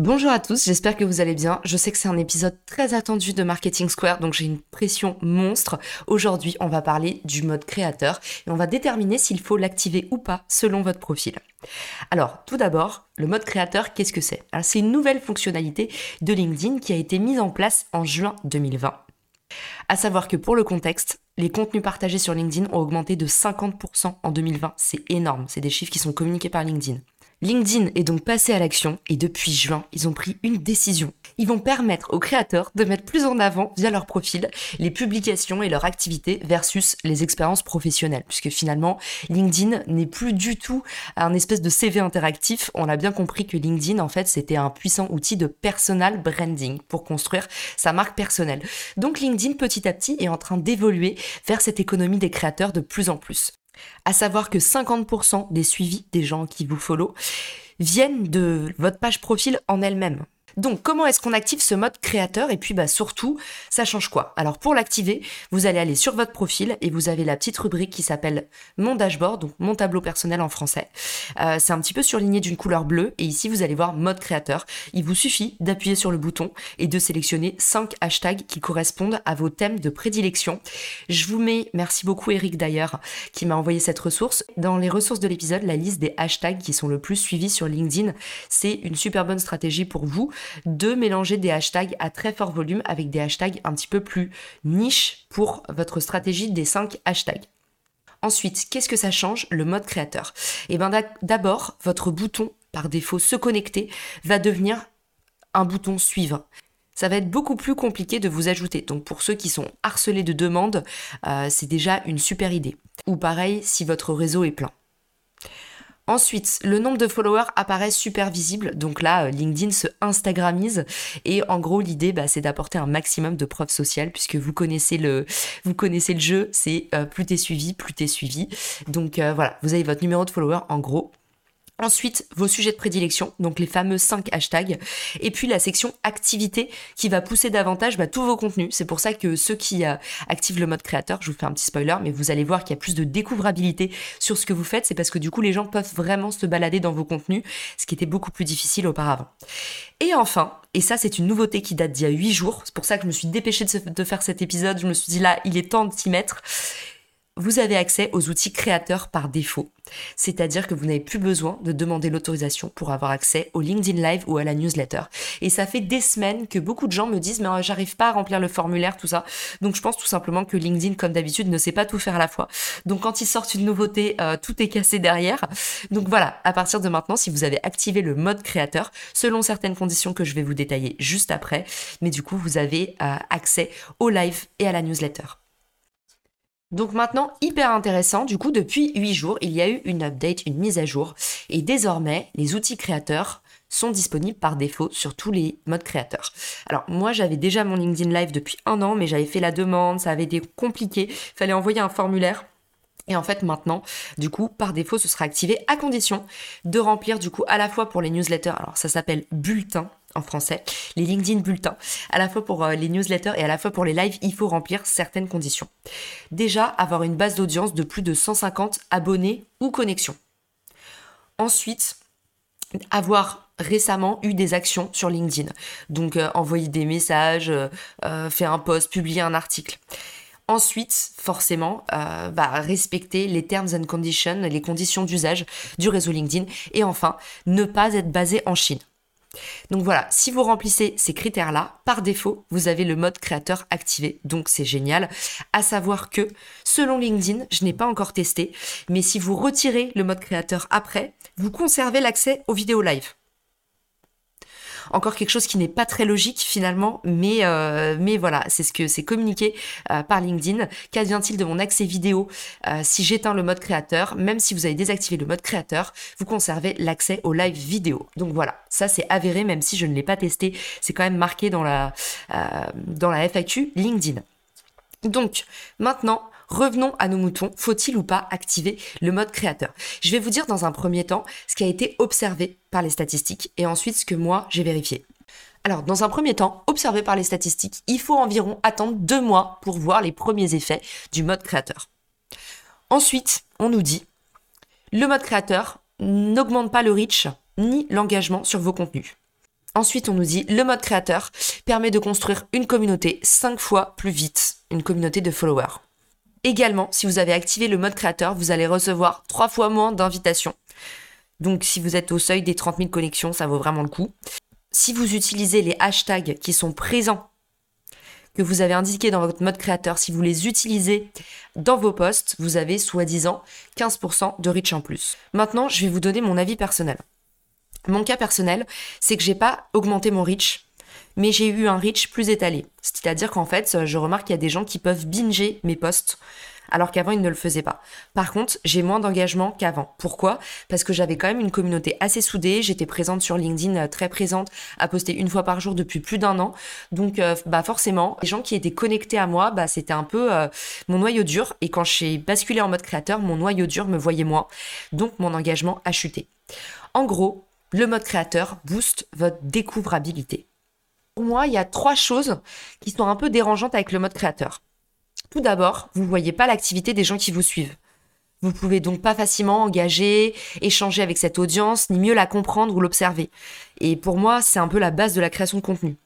Bonjour à tous, j'espère que vous allez bien. Je sais que c'est un épisode très attendu de Marketing Square, donc j'ai une pression monstre. Aujourd'hui, on va parler du mode créateur et on va déterminer s'il faut l'activer ou pas selon votre profil. Alors, tout d'abord, le mode créateur, qu'est-ce que c'est? C'est une nouvelle fonctionnalité de LinkedIn qui a été mise en place en juin 2020. À savoir que pour le contexte, les contenus partagés sur LinkedIn ont augmenté de 50% en 2020. C'est énorme, c'est des chiffres qui sont communiqués par LinkedIn. LinkedIn est donc passé à l'action et depuis juin, ils ont pris une décision. Ils vont permettre aux créateurs de mettre plus en avant via leur profil les publications et leurs activités versus les expériences professionnelles. Puisque finalement, LinkedIn n'est plus du tout un espèce de CV interactif. On a bien compris que LinkedIn, en fait, c'était un puissant outil de personal branding pour construire sa marque personnelle. Donc LinkedIn, petit à petit, est en train d'évoluer vers cette économie des créateurs de plus en plus. À savoir que 50% des suivis des gens qui vous follow viennent de votre page profil en elle-même. Donc, comment est-ce qu'on active ce mode créateur Et puis, bah, surtout, ça change quoi? Alors, pour l'activer, vous allez aller sur votre profil et vous avez la petite rubrique qui s'appelle Mon dashboard, donc mon tableau personnel en français. Euh, c'est un petit peu surligné d'une couleur bleue et ici, vous allez voir mode créateur. Il vous suffit d'appuyer sur le bouton et de sélectionner 5 hashtags qui correspondent à vos thèmes de prédilection. Je vous mets, merci beaucoup Eric d'ailleurs, qui m'a envoyé cette ressource. Dans les ressources de l'épisode, la liste des hashtags qui sont le plus suivis sur LinkedIn, c'est une super bonne stratégie pour vous de mélanger des hashtags à très fort volume avec des hashtags un petit peu plus niche pour votre stratégie des 5 hashtags. Ensuite, qu'est-ce que ça change Le mode créateur? Eh bien d'abord, votre bouton par défaut se connecter va devenir un bouton suivre ça va être beaucoup plus compliqué de vous ajouter. Donc pour ceux qui sont harcelés de demandes, euh, c'est déjà une super idée. Ou pareil si votre réseau est plein. Ensuite, le nombre de followers apparaît super visible. Donc là, euh, LinkedIn se Instagramise. Et en gros, l'idée, bah, c'est d'apporter un maximum de preuves sociales puisque vous connaissez le, vous connaissez le jeu. C'est euh, plus t'es suivi, plus t'es suivi. Donc euh, voilà, vous avez votre numéro de followers en gros. Ensuite, vos sujets de prédilection, donc les fameux 5 hashtags. Et puis la section activité qui va pousser davantage bah, tous vos contenus. C'est pour ça que ceux qui euh, activent le mode créateur, je vous fais un petit spoiler, mais vous allez voir qu'il y a plus de découvrabilité sur ce que vous faites. C'est parce que du coup, les gens peuvent vraiment se balader dans vos contenus, ce qui était beaucoup plus difficile auparavant. Et enfin, et ça c'est une nouveauté qui date d'il y a 8 jours, c'est pour ça que je me suis dépêchée de, de faire cet épisode, je me suis dit là, il est temps de s'y mettre vous avez accès aux outils créateurs par défaut. C'est-à-dire que vous n'avez plus besoin de demander l'autorisation pour avoir accès au LinkedIn Live ou à la newsletter. Et ça fait des semaines que beaucoup de gens me disent mais euh, j'arrive pas à remplir le formulaire, tout ça. Donc je pense tout simplement que LinkedIn, comme d'habitude, ne sait pas tout faire à la fois. Donc quand ils sortent une nouveauté, euh, tout est cassé derrière. Donc voilà, à partir de maintenant, si vous avez activé le mode créateur, selon certaines conditions que je vais vous détailler juste après, mais du coup vous avez euh, accès au live et à la newsletter. Donc maintenant, hyper intéressant, du coup, depuis 8 jours, il y a eu une update, une mise à jour. Et désormais, les outils créateurs sont disponibles par défaut sur tous les modes créateurs. Alors moi j'avais déjà mon LinkedIn Live depuis un an mais j'avais fait la demande, ça avait été compliqué, il fallait envoyer un formulaire. Et en fait maintenant, du coup, par défaut, ce sera activé à condition de remplir du coup à la fois pour les newsletters, alors ça s'appelle bulletin français, les LinkedIn bulletins. À la fois pour euh, les newsletters et à la fois pour les lives, il faut remplir certaines conditions. Déjà, avoir une base d'audience de plus de 150 abonnés ou connexions. Ensuite, avoir récemment eu des actions sur LinkedIn. Donc euh, envoyer des messages, euh, faire un post, publier un article. Ensuite, forcément, bah, respecter les terms and conditions, les conditions d'usage du réseau LinkedIn. Et enfin, ne pas être basé en Chine. Donc voilà, si vous remplissez ces critères-là, par défaut, vous avez le mode créateur activé. Donc c'est génial. À savoir que, selon LinkedIn, je n'ai pas encore testé, mais si vous retirez le mode créateur après, vous conservez l'accès aux vidéos live. Encore quelque chose qui n'est pas très logique finalement, mais, euh, voilà, c'est ce que c'est communiqué euh, par LinkedIn. Qu'advient-il de mon accès vidéo si j'éteins le mode créateur? Même si vous avez désactivé le mode créateur, vous conservez l'accès au live vidéo. Donc voilà, ça c'est avéré, même si je ne l'ai pas testé, c'est quand même marqué dans la, dans la FAQ LinkedIn. Donc maintenant, Revenons à nos moutons. Faut-il ou pas activer le mode créateur? Je vais vous dire dans un premier temps ce qui a été observé par les statistiques et ensuite ce que moi j'ai vérifié. Alors, dans un premier temps, observé par les statistiques, il faut environ attendre deux mois pour voir les premiers effets du mode créateur. Ensuite, on nous dit, le mode créateur n'augmente pas le reach ni l'engagement sur vos contenus. Ensuite, on nous dit, le mode créateur permet de construire une communauté cinq fois plus vite, une communauté de followers. Également, si vous avez activé le mode créateur, vous allez recevoir trois fois moins d'invitations. Donc si vous êtes au seuil des 30 000 connexions, ça vaut vraiment le coup. Si vous utilisez les hashtags qui sont présents, que vous avez indiqués dans votre mode créateur, si vous les utilisez dans vos posts, vous avez soi-disant 15% de reach en plus. Maintenant, je vais vous donner mon avis personnel. Mon cas personnel, c'est que j'ai pas augmenté mon reach mais j'ai eu un reach plus étalé. C'est-à-dire qu'en fait, je remarque qu'il y a des gens qui peuvent binger mes posts alors qu'avant ils ne le faisaient pas. Par contre, j'ai moins d'engagement qu'avant. Pourquoi? Parce que j'avais quand même une communauté assez soudée, j'étais présente sur LinkedIn, euh, très présente, à poster une fois par jour depuis plus d'un an. Donc euh, bah forcément, les gens qui étaient connectés à moi, bah c'était un peu euh, mon noyau dur et quand j'ai basculé en mode créateur, mon noyau dur me voyait moins. Donc mon engagement a chuté. En gros, le mode créateur booste votre découvrabilité pour moi, il y a trois choses qui sont un peu dérangeantes avec le mode créateur. Tout d'abord, vous ne voyez pas l'activité des gens qui vous suivent. Vous pouvez donc pas facilement engager, échanger avec cette audience, ni mieux la comprendre ou l'observer. Et pour moi, c'est un peu la base de la création de contenu.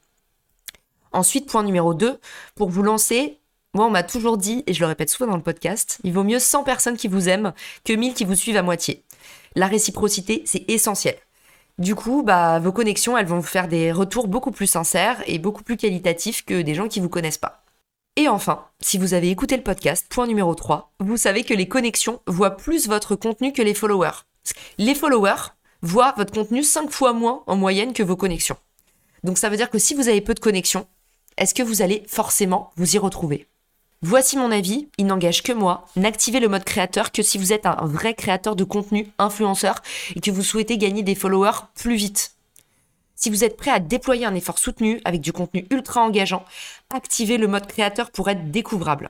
Ensuite, point numéro 2, pour vous lancer, moi on m'a toujours dit, et je le répète souvent dans le podcast, il vaut mieux 100 personnes qui vous aiment que 1000 qui vous suivent à moitié. La réciprocité, c'est essentiel. Du coup, bah, vos connexions, elles vont vous faire des retours beaucoup plus sincères et beaucoup plus qualitatifs que des gens qui vous connaissent pas. Et enfin, si vous avez écouté le podcast, point numéro 3, vous savez que les connexions voient plus votre contenu que les followers. Les followers voient votre contenu 5 fois moins en moyenne que vos connexions. Donc ça veut dire que si vous avez peu de connexions, est-ce que vous allez forcément vous y retrouver? Voici mon avis, il n'engage que moi. N'activez le mode créateur que si vous êtes un vrai créateur de contenu, influenceur, et que vous souhaitez gagner des followers plus vite. Si vous êtes prêt à déployer un effort soutenu avec du contenu ultra engageant, activez le mode créateur pour être découvrable.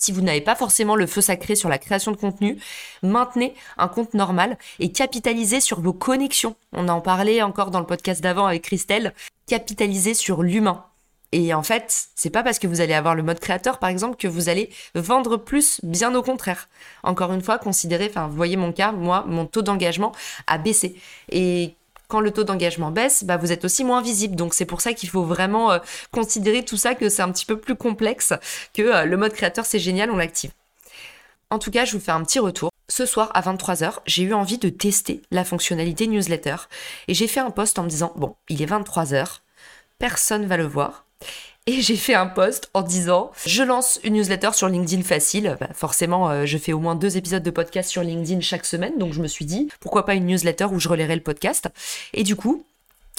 Si vous n'avez pas forcément le feu sacré sur la création de contenu, maintenez un compte normal et capitalisez sur vos connexions. On en parlait encore dans le podcast d'avant avec Christelle. Capitalisez sur l'humain. Et en fait, c'est pas parce que vous allez avoir le mode créateur, par exemple, que vous allez vendre plus, bien au contraire. Encore une fois, considérez, enfin, vous voyez mon cas, moi, mon taux d'engagement a baissé. Et quand le taux d'engagement baisse, bah, vous êtes aussi moins visible. Donc c'est pour ça qu'il faut vraiment euh, considérer tout ça, que c'est un petit peu plus complexe que euh, le mode créateur, c'est génial, on l'active. En tout cas, je vous fais un petit retour. Ce soir à 23h, j'ai eu envie de tester la fonctionnalité newsletter. Et j'ai fait un post en me disant, bon, il est 23h, personne va le voir. Et j'ai fait un post en disant je lance une newsletter sur LinkedIn facile. Bah, forcément, euh, je fais au moins deux épisodes de podcast sur LinkedIn chaque semaine, donc je me suis dit pourquoi pas une newsletter où je relayerai le podcast. Et du coup,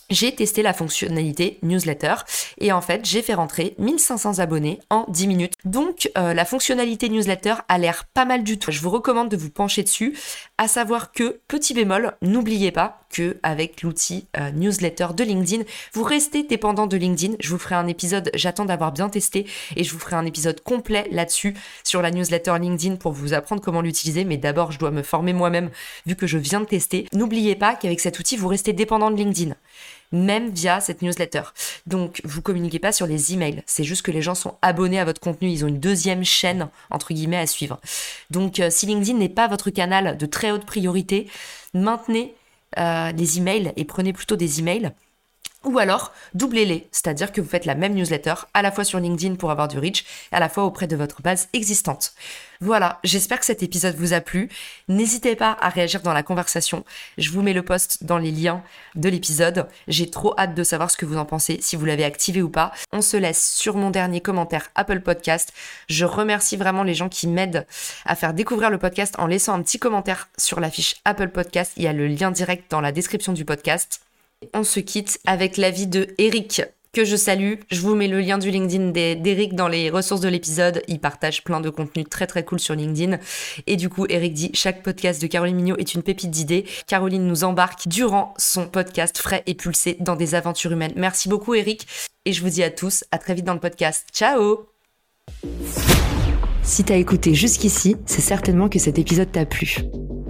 j'ai testé la fonctionnalité newsletter et en fait j'ai fait rentrer 1500 abonnés en 10 minutes. Donc euh, la fonctionnalité newsletter a l'air pas mal du tout. Je vous recommande de vous pencher dessus, à savoir que petit bémol, n'oubliez pas que avec l'outil euh, newsletter de LinkedIn, vous restez dépendant de LinkedIn. Je vous ferai un épisode, j'attends d'avoir bien testé et je vous ferai un épisode complet là-dessus sur la newsletter LinkedIn pour vous apprendre comment l'utiliser. Mais d'abord, je dois me former moi-même vu que je viens de tester. N'oubliez pas qu'avec cet outil, vous restez dépendant de LinkedIn même via cette newsletter. Donc, vous communiquez pas sur les emails. C'est juste que les gens sont abonnés à votre contenu. Ils ont une deuxième chaîne, entre guillemets, à suivre. Donc, euh, si LinkedIn n'est pas votre canal de très haute priorité, maintenez euh, les emails et prenez plutôt des emails ou alors, doublez-les, c'est-à-dire que vous faites la même newsletter à la fois sur LinkedIn pour avoir du reach à la fois auprès de votre base existante. Voilà, j'espère que cet épisode vous a plu. N'hésitez pas à réagir dans la conversation. Je vous mets le post dans les liens de l'épisode. J'ai trop hâte de savoir ce que vous en pensez, si vous l'avez activé ou pas. On se laisse sur mon dernier commentaire Apple Podcast. Je remercie vraiment les gens qui m'aident à faire découvrir le podcast en laissant un petit commentaire sur la fiche Apple Podcast. Il y a le lien direct dans la description du podcast. On se quitte avec l'avis de Eric que je salue. Je vous mets le lien du LinkedIn d'Eric dans les ressources de l'épisode. Il partage plein de contenus très très cool sur LinkedIn. Et du coup, Eric dit chaque podcast de Caroline Mignot est une pépite d'idées. Caroline nous embarque durant son podcast frais et pulsé dans des aventures humaines. Merci beaucoup, Eric. Et je vous dis à tous, à très vite dans le podcast. Ciao Si t'as écouté jusqu'ici, c'est certainement que cet épisode t'a plu.